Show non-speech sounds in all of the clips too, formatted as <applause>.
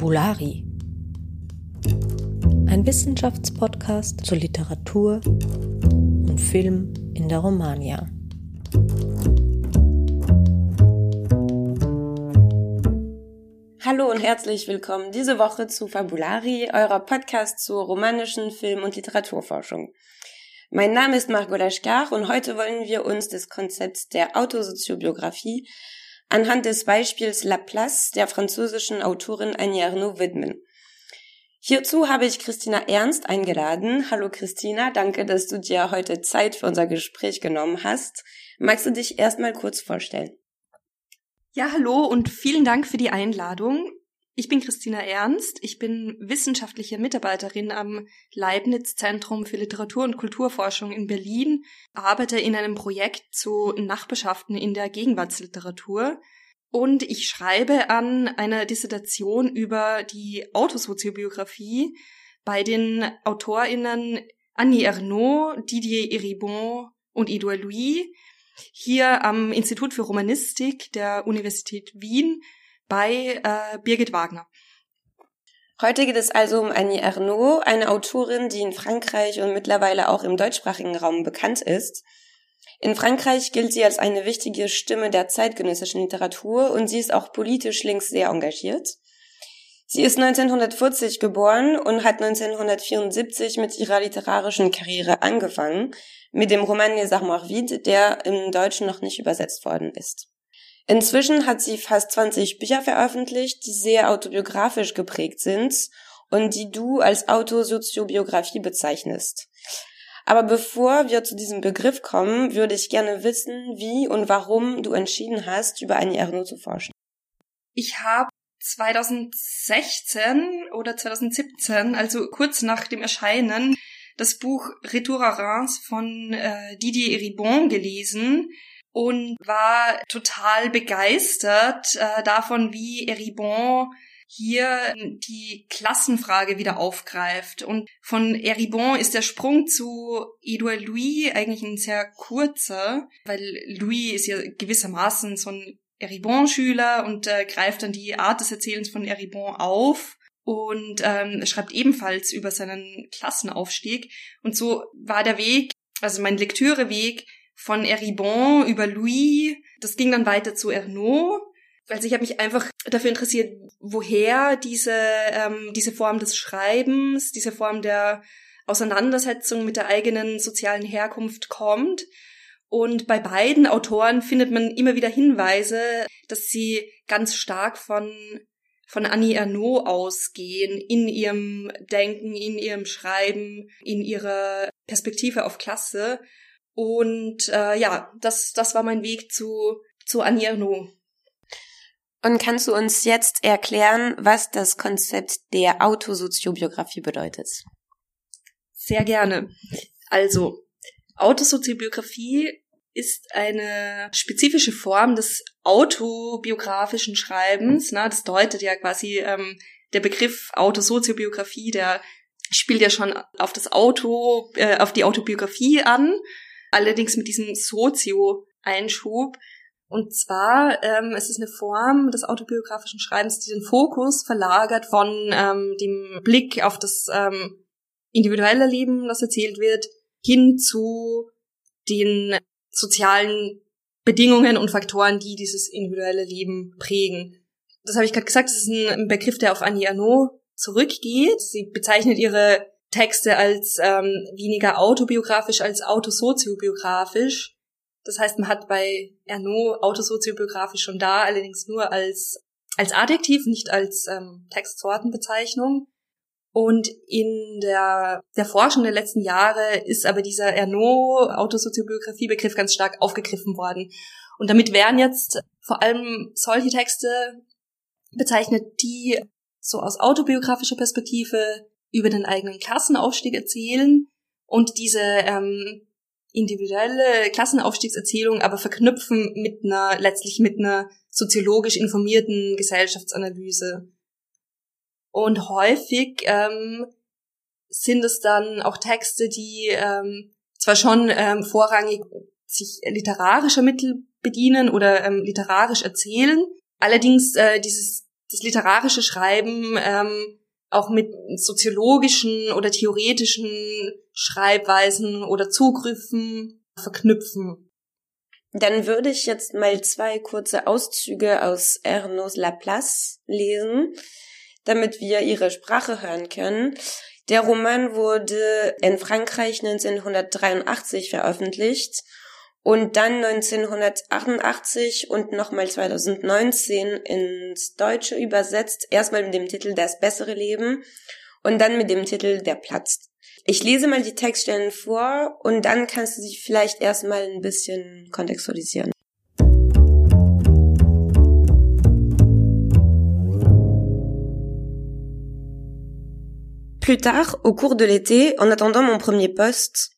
Fabulari. Ein Wissenschaftspodcast zur Literatur und Film in der Romania. Hallo und herzlich willkommen diese Woche zu Fabulari, eurer Podcast zur romanischen Film- und Literaturforschung. Mein Name ist Margot Lashkar und heute wollen wir uns des Konzepts der Autosoziobiographie anhand des Beispiels Laplace der französischen Autorin Annie Ernaux widmen. Hierzu habe ich Christina Ernst eingeladen. Hallo Christina, danke, dass du dir heute Zeit für unser Gespräch genommen hast. Magst du dich erstmal kurz vorstellen? Ja, hallo und vielen Dank für die Einladung. Ich bin Christina Ernst. Ich bin wissenschaftliche Mitarbeiterin am Leibniz Zentrum für Literatur- und Kulturforschung in Berlin, arbeite in einem Projekt zu Nachbarschaften in der Gegenwartsliteratur und ich schreibe an einer Dissertation über die Autosoziobiografie bei den AutorInnen Annie Ernaux, Didier Eribon und Edouard Louis hier am Institut für Romanistik der Universität Wien bei äh, Birgit Wagner. Heute geht es also um Annie Ernaux, eine Autorin, die in Frankreich und mittlerweile auch im deutschsprachigen Raum bekannt ist. In Frankreich gilt sie als eine wichtige Stimme der zeitgenössischen Literatur und sie ist auch politisch links sehr engagiert. Sie ist 1940 geboren und hat 1974 mit ihrer literarischen Karriere angefangen, mit dem Roman Les Armoires Vides, der im Deutschen noch nicht übersetzt worden ist. Inzwischen hat sie fast 20 Bücher veröffentlicht, die sehr autobiografisch geprägt sind und die du als Autosoziobiografie bezeichnest. Aber bevor wir zu diesem Begriff kommen, würde ich gerne wissen, wie und warum du entschieden hast, über Annie Ernaux zu forschen. Ich habe 2016 oder 2017, also kurz nach dem Erscheinen, das Buch Retour à Reims von äh, Didier Eribon gelesen und war total begeistert äh, davon, wie Eribon hier die Klassenfrage wieder aufgreift. Und von Eribon ist der Sprung zu Edouard Louis eigentlich ein sehr kurzer, weil Louis ist ja gewissermaßen so ein Eribon-Schüler und äh, greift dann die Art des Erzählens von Eribon auf und ähm, schreibt ebenfalls über seinen Klassenaufstieg. Und so war der Weg, also mein Lektüreweg von Eribon über Louis. Das ging dann weiter zu Ernaud. Also ich habe mich einfach dafür interessiert, woher diese, ähm, diese Form des Schreibens, diese Form der Auseinandersetzung mit der eigenen sozialen Herkunft kommt. Und bei beiden Autoren findet man immer wieder Hinweise, dass sie ganz stark von, von Annie Ernaux ausgehen, in ihrem Denken, in ihrem Schreiben, in ihrer Perspektive auf Klasse. Und äh, ja, das, das war mein Weg zu, zu Annie Ernaux. Und kannst du uns jetzt erklären, was das Konzept der Autosoziobiografie bedeutet? Sehr gerne. Also, Autosoziobiografie ist eine spezifische Form des autobiografischen Schreibens. Ne? Das deutet ja quasi ähm, der Begriff Autosoziobiografie, der spielt ja schon auf das Auto, äh, auf die Autobiografie an allerdings mit diesem Sozio-Einschub. Und zwar ähm, es ist eine Form des autobiografischen Schreibens, die den Fokus verlagert von ähm, dem Blick auf das ähm, individuelle Leben, das erzählt wird, hin zu den sozialen Bedingungen und Faktoren, die dieses individuelle Leben prägen. Das habe ich gerade gesagt, das ist ein Begriff, der auf Annie Arnaud zurückgeht. Sie bezeichnet ihre Texte als ähm, weniger autobiografisch als autosoziobiografisch. Das heißt, man hat bei Ernaud autosoziobiografisch schon da, allerdings nur als, als Adjektiv, nicht als ähm, Textsortenbezeichnung. Und in der, der Forschung der letzten Jahre ist aber dieser Ernaud Autosoziobiografie-Begriff ganz stark aufgegriffen worden. Und damit werden jetzt vor allem solche Texte bezeichnet, die so aus autobiografischer Perspektive über den eigenen Klassenaufstieg erzählen und diese ähm, individuelle Klassenaufstiegserzählung aber verknüpfen mit einer, letztlich mit einer soziologisch informierten Gesellschaftsanalyse. Und häufig ähm, sind es dann auch Texte, die ähm, zwar schon ähm, vorrangig sich literarischer Mittel bedienen oder ähm, literarisch erzählen, allerdings äh, dieses das literarische Schreiben ähm, auch mit soziologischen oder theoretischen Schreibweisen oder Zugriffen verknüpfen. Dann würde ich jetzt mal zwei kurze Auszüge aus Ernaud Laplace lesen, damit wir ihre Sprache hören können. Der Roman wurde in Frankreich 1983 veröffentlicht und dann 1988 und nochmal 2019 ins Deutsche übersetzt, erstmal mit dem Titel Das bessere Leben und dann mit dem Titel Der platzt. Ich lese mal die Textstellen vor und dann kannst du sie vielleicht erstmal ein bisschen kontextualisieren. Plus tard, au cours de l'été, en attendant mon premier poste,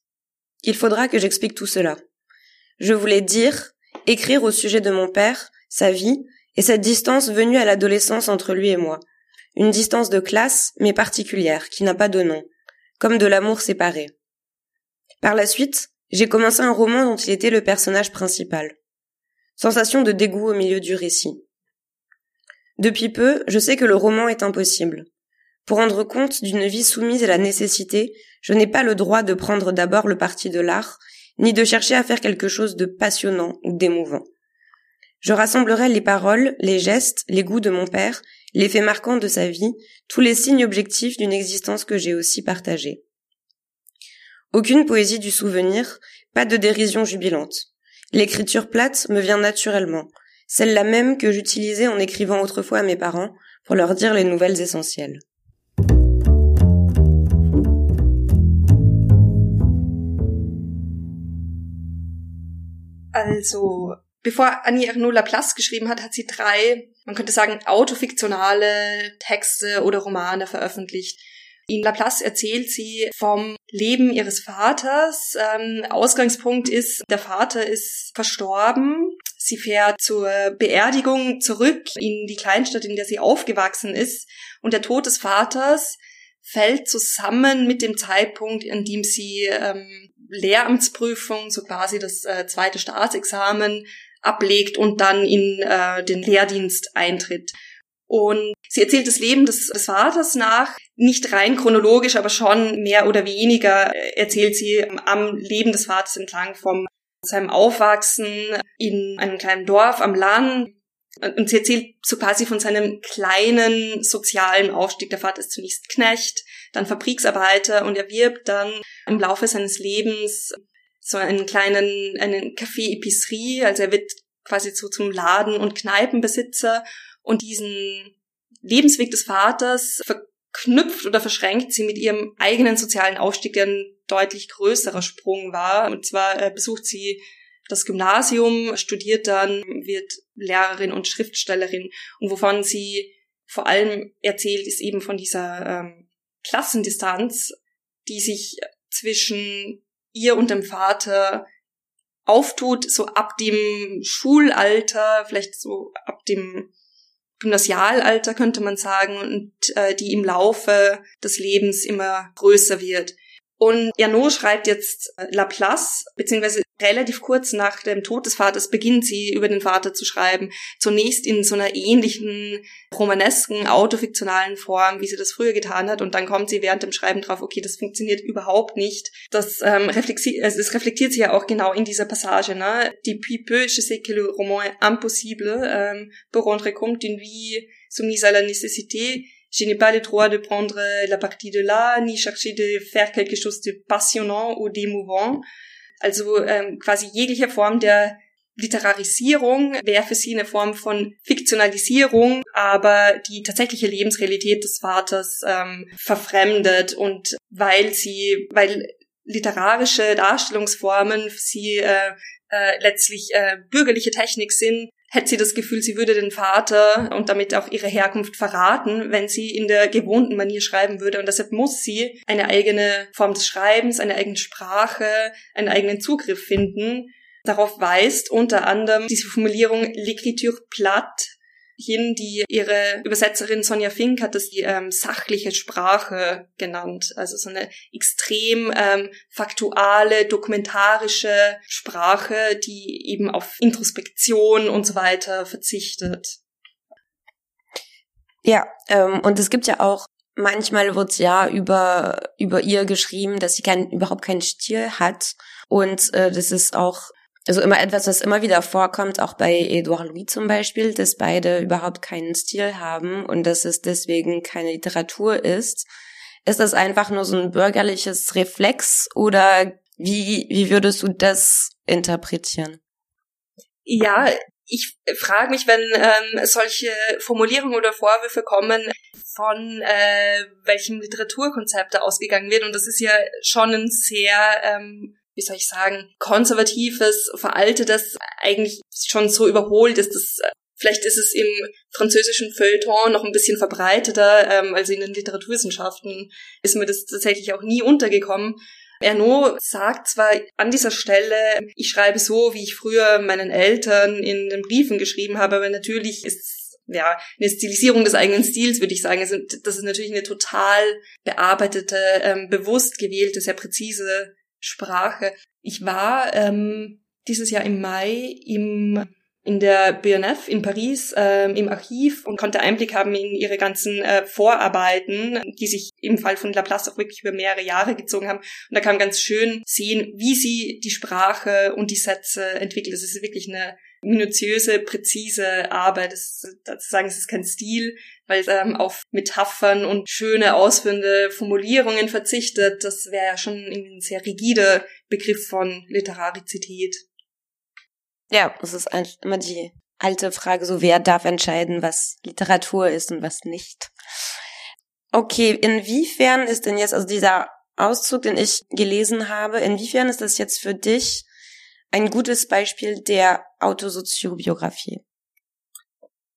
il faudra que j'explique tout cela. Je voulais dire, écrire au sujet de mon père, sa vie, et cette distance venue à l'adolescence entre lui et moi. Une distance de classe, mais particulière, qui n'a pas de nom, comme de l'amour séparé. Par la suite, j'ai commencé un roman dont il était le personnage principal. Sensation de dégoût au milieu du récit. Depuis peu, je sais que le roman est impossible. Pour rendre compte d'une vie soumise à la nécessité, je n'ai pas le droit de prendre d'abord le parti de l'art ni de chercher à faire quelque chose de passionnant ou d'émouvant. Je rassemblerai les paroles, les gestes, les goûts de mon père, les faits marquants de sa vie, tous les signes objectifs d'une existence que j'ai aussi partagée. Aucune poésie du souvenir, pas de dérision jubilante. L'écriture plate me vient naturellement, celle-là même que j'utilisais en écrivant autrefois à mes parents pour leur dire les nouvelles essentielles. Also, bevor Annie Ernaux Laplace geschrieben hat, hat sie drei, man könnte sagen, autofiktionale Texte oder Romane veröffentlicht. In Laplace erzählt sie vom Leben ihres Vaters. Ähm, Ausgangspunkt ist, der Vater ist verstorben. Sie fährt zur Beerdigung zurück in die Kleinstadt, in der sie aufgewachsen ist. Und der Tod des Vaters fällt zusammen mit dem Zeitpunkt, in dem sie ähm, Lehramtsprüfung, so quasi das äh, zweite Staatsexamen ablegt und dann in äh, den Lehrdienst eintritt. Und sie erzählt das Leben des, des Vaters nach, nicht rein chronologisch, aber schon mehr oder weniger erzählt sie am Leben des Vaters entlang vom seinem Aufwachsen in einem kleinen Dorf am Land, und sie erzählt so quasi von seinem kleinen sozialen Aufstieg. Der Vater ist zunächst Knecht, dann Fabriksarbeiter und er wirbt dann im Laufe seines Lebens so einen kleinen, einen Café-Epicerie. Also er wird quasi so zum Laden- und Kneipenbesitzer und diesen Lebensweg des Vaters verknüpft oder verschränkt sie mit ihrem eigenen sozialen Aufstieg, der ein deutlich größerer Sprung war. Und zwar äh, besucht sie das Gymnasium, studiert dann, wird Lehrerin und Schriftstellerin. Und wovon sie vor allem erzählt, ist eben von dieser ähm, Klassendistanz, die sich zwischen ihr und dem Vater auftut, so ab dem Schulalter, vielleicht so ab dem Gymnasialalter könnte man sagen, und äh, die im Laufe des Lebens immer größer wird. Und Ernaud schreibt jetzt äh, Laplace, beziehungsweise relativ kurz nach dem Tod des Vaters beginnt sie über den Vater zu schreiben. Zunächst in so einer ähnlichen romanesken, autofiktionalen Form, wie sie das früher getan hat. Und dann kommt sie während dem Schreiben drauf, okay, das funktioniert überhaupt nicht. Das, ähm, reflektiert, also das reflektiert sie ja auch genau in dieser Passage. Ne? Depuis peu, je sais que le roman est impossible ähm, pour rendre compte d'une vie soumise à la nécessité je n'ai pas le droit de prendre la partie de là, ni chercher de faire quelque chose de passionnant ou d'émouvant. Also ähm, quasi jegliche Form der Literarisierung wäre für sie eine Form von Fiktionalisierung, aber die tatsächliche Lebensrealität des Vaters ähm, verfremdet und weil sie, weil literarische Darstellungsformen für sie äh, äh, letztlich äh, bürgerliche Technik sind, hätte sie das Gefühl, sie würde den Vater und damit auch ihre Herkunft verraten, wenn sie in der gewohnten Manier schreiben würde. Und deshalb muss sie eine eigene Form des Schreibens, eine eigene Sprache, einen eigenen Zugriff finden. Darauf weist unter anderem diese Formulierung l'écriture plate hin, die ihre Übersetzerin Sonja Fink hat das die ähm, sachliche Sprache genannt. Also so eine extrem ähm, faktuale, dokumentarische Sprache, die eben auf Introspektion und so weiter verzichtet. Ja, ähm, und es gibt ja auch manchmal wird ja über über ihr geschrieben, dass sie kein, überhaupt keinen Stil hat und äh, das ist auch also immer etwas, was immer wieder vorkommt, auch bei Edouard Louis zum Beispiel, dass beide überhaupt keinen Stil haben und dass es deswegen keine Literatur ist. Ist das einfach nur so ein bürgerliches Reflex oder wie, wie würdest du das interpretieren? Ja, ich frage mich, wenn ähm, solche Formulierungen oder Vorwürfe kommen, von äh, welchem Literaturkonzept da ausgegangen wird. Und das ist ja schon ein sehr, ähm, wie soll ich sagen, konservatives, veraltetes, eigentlich schon so überholt ist. Das, vielleicht ist es im französischen Feuilleton noch ein bisschen verbreiteter, ähm, also in den Literaturwissenschaften ist mir das tatsächlich auch nie untergekommen. Ernaud sagt zwar an dieser Stelle, ich schreibe so, wie ich früher meinen Eltern in den Briefen geschrieben habe, aber natürlich ist ja, eine Stilisierung des eigenen Stils, würde ich sagen. Also, das ist natürlich eine total bearbeitete, ähm, bewusst gewählte, sehr präzise Sprache. Ich war ähm, dieses Jahr im Mai im in der BNF in Paris ähm, im Archiv und konnte Einblick haben in ihre ganzen äh, Vorarbeiten, die sich im Fall von Laplace auch wirklich über mehrere Jahre gezogen haben. Und da kann man ganz schön sehen, wie sie die Sprache und die Sätze entwickelt. Das ist wirklich eine minutiöse, präzise Arbeit. Das, das sagen, es ist kein Stil, weil es ähm, auf Metaphern und schöne, ausführende Formulierungen verzichtet. Das wäre ja schon ein sehr rigider Begriff von Literarizität. Ja, es ist immer die alte Frage, so wer darf entscheiden, was Literatur ist und was nicht. Okay, inwiefern ist denn jetzt, also dieser Auszug, den ich gelesen habe, inwiefern ist das jetzt für dich ein gutes Beispiel der Autosoziobiografie?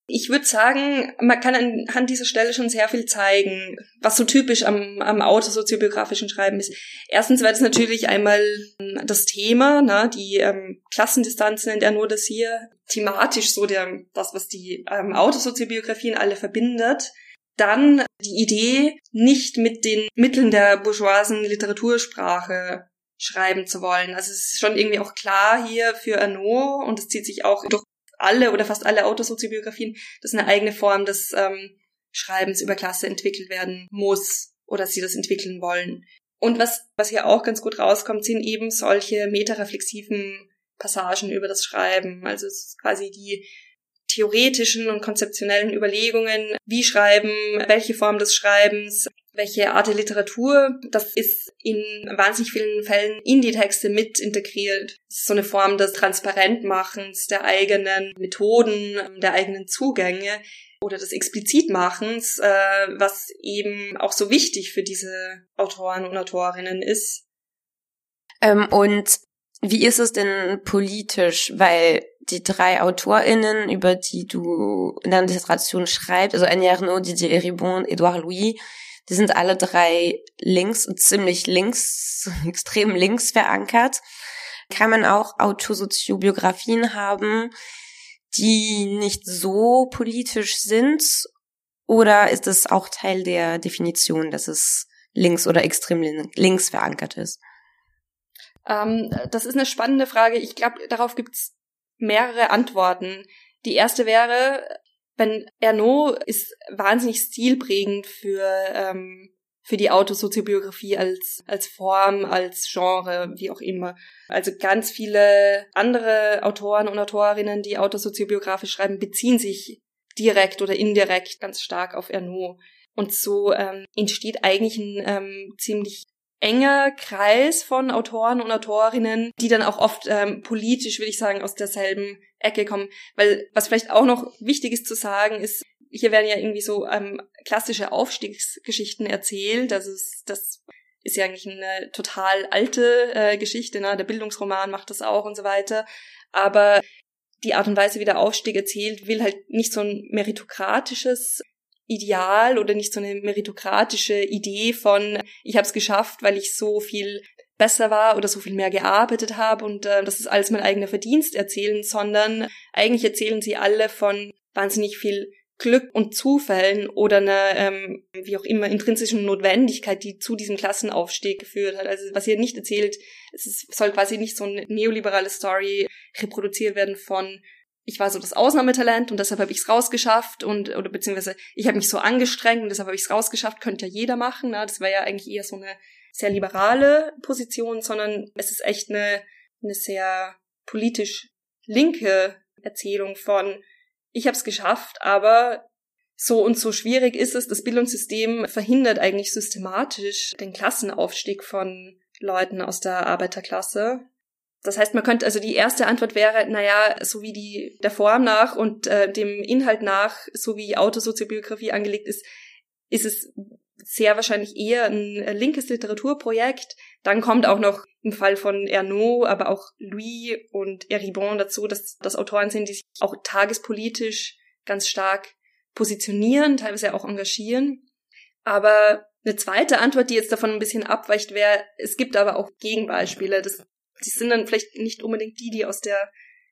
Ich würde sagen, man kann anhand dieser Stelle schon sehr viel zeigen, was so typisch am, am autosoziobiografischen Schreiben ist. Erstens weil es natürlich einmal ähm, das Thema, ne, die ähm, Klassendistanzen nennt er nur das hier, thematisch so der, das, was die ähm, Autosoziobiografien alle verbindet. Dann die Idee, nicht mit den Mitteln der bourgeoisen Literatursprache schreiben zu wollen. Also es ist schon irgendwie auch klar hier für Arnaud und es zieht sich auch durch alle oder fast alle Autosoziobiografien, dass eine eigene Form des ähm, Schreibens über Klasse entwickelt werden muss oder sie das entwickeln wollen. Und was, was hier auch ganz gut rauskommt, sind eben solche metareflexiven Passagen über das Schreiben. Also es ist quasi die theoretischen und konzeptionellen Überlegungen, wie schreiben, welche Form des Schreibens, welche Art der Literatur, das ist in wahnsinnig vielen Fällen in die Texte mit integriert. Das ist so eine Form des Transparentmachens der eigenen Methoden, der eigenen Zugänge oder des Explizitmachens, äh, was eben auch so wichtig für diese Autoren und Autorinnen ist. Ähm, und wie ist es denn politisch? Weil die drei AutorInnen, über die du in deiner Dissertation schreibst, also Annie Arnaud, Didier Eribon, Edouard Louis, die sind alle drei links und ziemlich links, <laughs> extrem links verankert. Kann man auch Autosoziobiografien haben, die nicht so politisch sind? Oder ist es auch Teil der Definition, dass es links oder extrem links verankert ist? Ähm, das ist eine spannende Frage. Ich glaube, darauf gibt's mehrere Antworten. Die erste wäre, wenn Ernaud ist wahnsinnig stilprägend für ähm, für die Autosoziobiografie als als Form, als Genre, wie auch immer. Also ganz viele andere Autoren und Autorinnen, die autosoziobiografisch schreiben, beziehen sich direkt oder indirekt ganz stark auf Ernaud. Und so ähm, entsteht eigentlich ein ähm, ziemlich enger Kreis von Autoren und Autorinnen, die dann auch oft ähm, politisch, würde ich sagen, aus derselben Ecke kommen. Weil was vielleicht auch noch wichtig ist zu sagen, ist, hier werden ja irgendwie so ähm, klassische Aufstiegsgeschichten erzählt. Also das ist ja eigentlich eine total alte äh, Geschichte, ne? Der Bildungsroman macht das auch und so weiter. Aber die Art und Weise, wie der Aufstieg erzählt, will halt nicht so ein meritokratisches Ideal oder nicht so eine meritokratische Idee von, ich habe es geschafft, weil ich so viel besser war oder so viel mehr gearbeitet habe und äh, das ist alles mein eigener Verdienst erzählen, sondern eigentlich erzählen sie alle von wahnsinnig viel Glück und Zufällen oder einer, ähm, wie auch immer, intrinsischen Notwendigkeit, die zu diesem Klassenaufstieg geführt hat. Also was ihr nicht erzählt, es ist, soll quasi nicht so eine neoliberale Story reproduziert werden von ich war so das Ausnahmetalent und deshalb habe ich es rausgeschafft und oder beziehungsweise ich habe mich so angestrengt und deshalb habe ich es rausgeschafft, könnte ja jeder machen. Ne? Das war ja eigentlich eher so eine sehr liberale Position, sondern es ist echt eine, eine sehr politisch linke Erzählung von ich habe es geschafft, aber so und so schwierig ist es. Das Bildungssystem verhindert eigentlich systematisch den Klassenaufstieg von Leuten aus der Arbeiterklasse. Das heißt, man könnte, also die erste Antwort wäre, naja, so wie die der Form nach und äh, dem Inhalt nach, so wie Autosoziobiografie angelegt ist, ist es sehr wahrscheinlich eher ein linkes Literaturprojekt. Dann kommt auch noch im Fall von Ernaud, aber auch Louis und Eribon dazu, dass das Autoren sind, die sich auch tagespolitisch ganz stark positionieren, teilweise auch engagieren. Aber eine zweite Antwort, die jetzt davon ein bisschen abweicht, wäre, es gibt aber auch Gegenbeispiele. Das, die sind dann vielleicht nicht unbedingt die, die aus der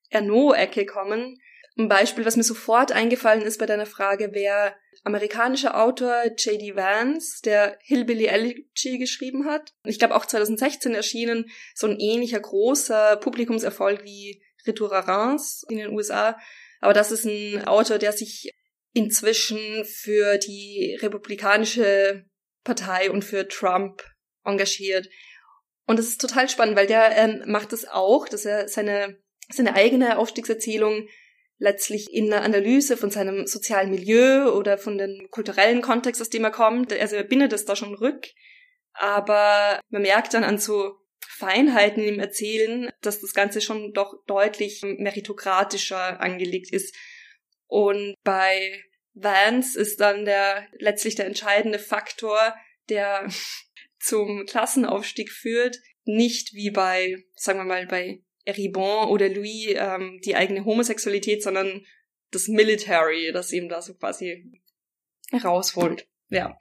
Ernaud-Ecke kommen. Ein Beispiel, was mir sofort eingefallen ist bei deiner Frage, wäre amerikanischer Autor J.D. Vance, der Hillbilly Elegy geschrieben hat. Ich glaube auch 2016 erschienen, so ein ähnlicher großer Publikumserfolg wie Retour à Reims in den USA. Aber das ist ein Autor, der sich inzwischen für die republikanische Partei und für Trump engagiert. Und das ist total spannend, weil der ähm, macht es das auch, dass er seine, seine eigene Aufstiegserzählung letztlich in einer Analyse von seinem sozialen Milieu oder von dem kulturellen Kontext, aus dem er kommt. Also er bindet es da schon rück. Aber man merkt dann an so Feinheiten im Erzählen, dass das Ganze schon doch deutlich meritokratischer angelegt ist. Und bei Vance ist dann der letztlich der entscheidende Faktor, der <laughs> zum Klassenaufstieg führt, nicht wie bei, sagen wir mal, bei Eribon oder Louis ähm, die eigene Homosexualität, sondern das Military, das ihm da so quasi herausholt. Ja.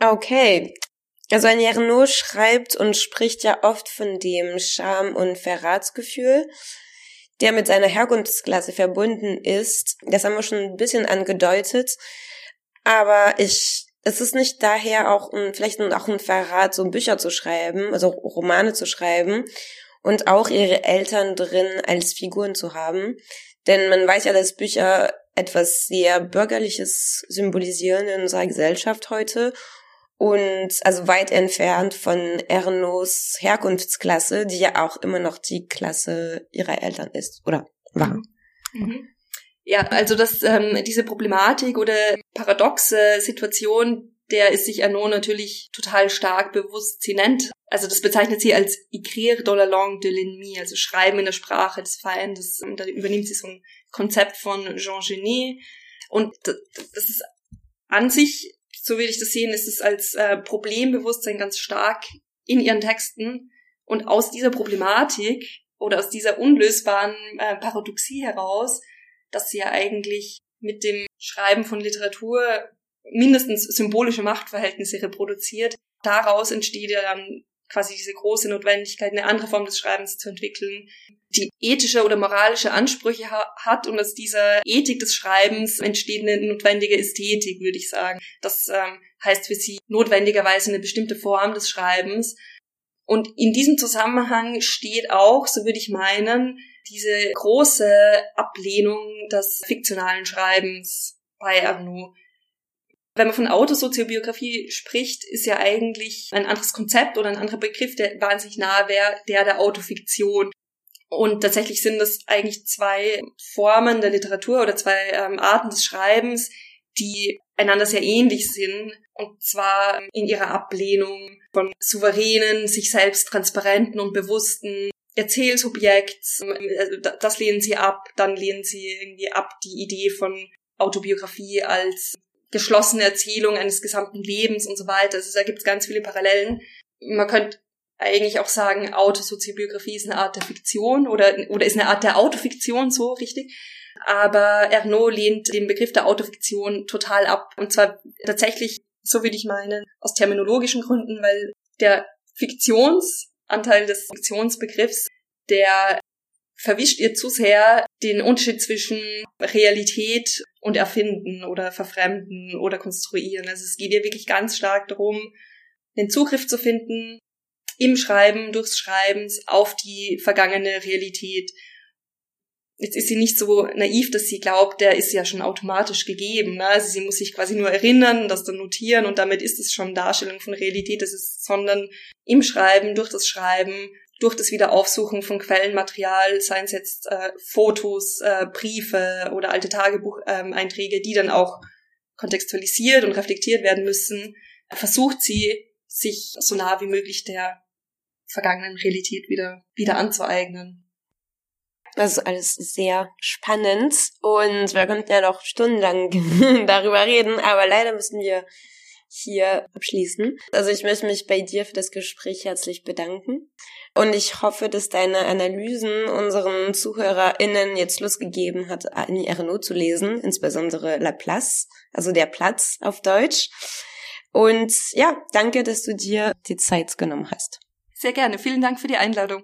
Okay. Also ein Jarno schreibt und spricht ja oft von dem Scham- und Verratsgefühl, der mit seiner Herkunftsklasse verbunden ist. Das haben wir schon ein bisschen angedeutet. Aber ich, es ist nicht daher auch ein, vielleicht auch ein Verrat, so Bücher zu schreiben, also Romane zu schreiben und auch ihre Eltern drin als Figuren zu haben. Denn man weiß ja, dass Bücher etwas sehr Bürgerliches symbolisieren in unserer Gesellschaft heute und also weit entfernt von Ernos Herkunftsklasse, die ja auch immer noch die Klasse ihrer Eltern ist oder war. Mhm. Ja, also das, ähm, diese Problematik oder paradoxe Situation, der ist sich Erno natürlich total stark bewusst. Sie nennt, also das bezeichnet sie als écrire dans la langue de l'ennemi, also schreiben in der Sprache des Feindes. Und da übernimmt sie so ein Konzept von Jean Genet. Und das ist an sich so würde ich das sehen, ist es als äh, Problembewusstsein ganz stark in ihren Texten. Und aus dieser Problematik oder aus dieser unlösbaren äh, Paradoxie heraus, dass sie ja eigentlich mit dem Schreiben von Literatur mindestens symbolische Machtverhältnisse reproduziert, daraus entsteht ja dann quasi diese große Notwendigkeit, eine andere Form des Schreibens zu entwickeln, die ethische oder moralische Ansprüche ha hat und aus dieser Ethik des Schreibens entsteht eine notwendige Ästhetik, würde ich sagen. Das ähm, heißt für sie notwendigerweise eine bestimmte Form des Schreibens. Und in diesem Zusammenhang steht auch, so würde ich meinen, diese große Ablehnung des fiktionalen Schreibens bei Arnaud wenn man von Autosoziobiografie spricht, ist ja eigentlich ein anderes Konzept oder ein anderer Begriff, der wahnsinnig nahe wäre, der der Autofiktion. Und tatsächlich sind das eigentlich zwei Formen der Literatur oder zwei ähm, Arten des Schreibens, die einander sehr ähnlich sind. Und zwar in ihrer Ablehnung von souveränen, sich selbst transparenten und bewussten Erzählsubjekts. Also das lehnen sie ab. Dann lehnen sie irgendwie ab die Idee von Autobiografie als geschlossene Erzählung eines gesamten Lebens und so weiter. Also da gibt es ganz viele Parallelen. Man könnte eigentlich auch sagen, Autosoziobiografie ist eine Art der Fiktion oder, oder ist eine Art der Autofiktion, so richtig. Aber Ernaud lehnt den Begriff der Autofiktion total ab. Und zwar tatsächlich, so würde ich meinen, aus terminologischen Gründen, weil der Fiktionsanteil des Fiktionsbegriffs, der verwischt ihr zu sehr den Unterschied zwischen Realität und Erfinden oder Verfremden oder Konstruieren. Also es geht ihr wirklich ganz stark darum, den Zugriff zu finden im Schreiben, durchs Schreibens auf die vergangene Realität. jetzt ist sie nicht so naiv, dass sie glaubt, der ist ja schon automatisch gegeben. Ne? Also sie muss sich quasi nur erinnern, das dann notieren und damit ist es schon Darstellung von Realität. Das ist, sondern im Schreiben, durch das Schreiben, durch das Wiederaufsuchen von Quellenmaterial, seien es jetzt äh, Fotos, äh, Briefe oder alte Tagebucheinträge, ähm, die dann auch kontextualisiert und reflektiert werden müssen, versucht sie, sich so nah wie möglich der vergangenen Realität wieder, wieder anzueignen. Das ist alles sehr spannend und wir könnten ja noch stundenlang <laughs> darüber reden, aber leider müssen wir hier abschließen. Also ich möchte mich bei dir für das Gespräch herzlich bedanken und ich hoffe, dass deine Analysen unseren ZuhörerInnen jetzt Lust gegeben hat, Annie Ernaux zu lesen, insbesondere La Place, also der Platz auf Deutsch. Und ja, danke, dass du dir die Zeit genommen hast. Sehr gerne. Vielen Dank für die Einladung.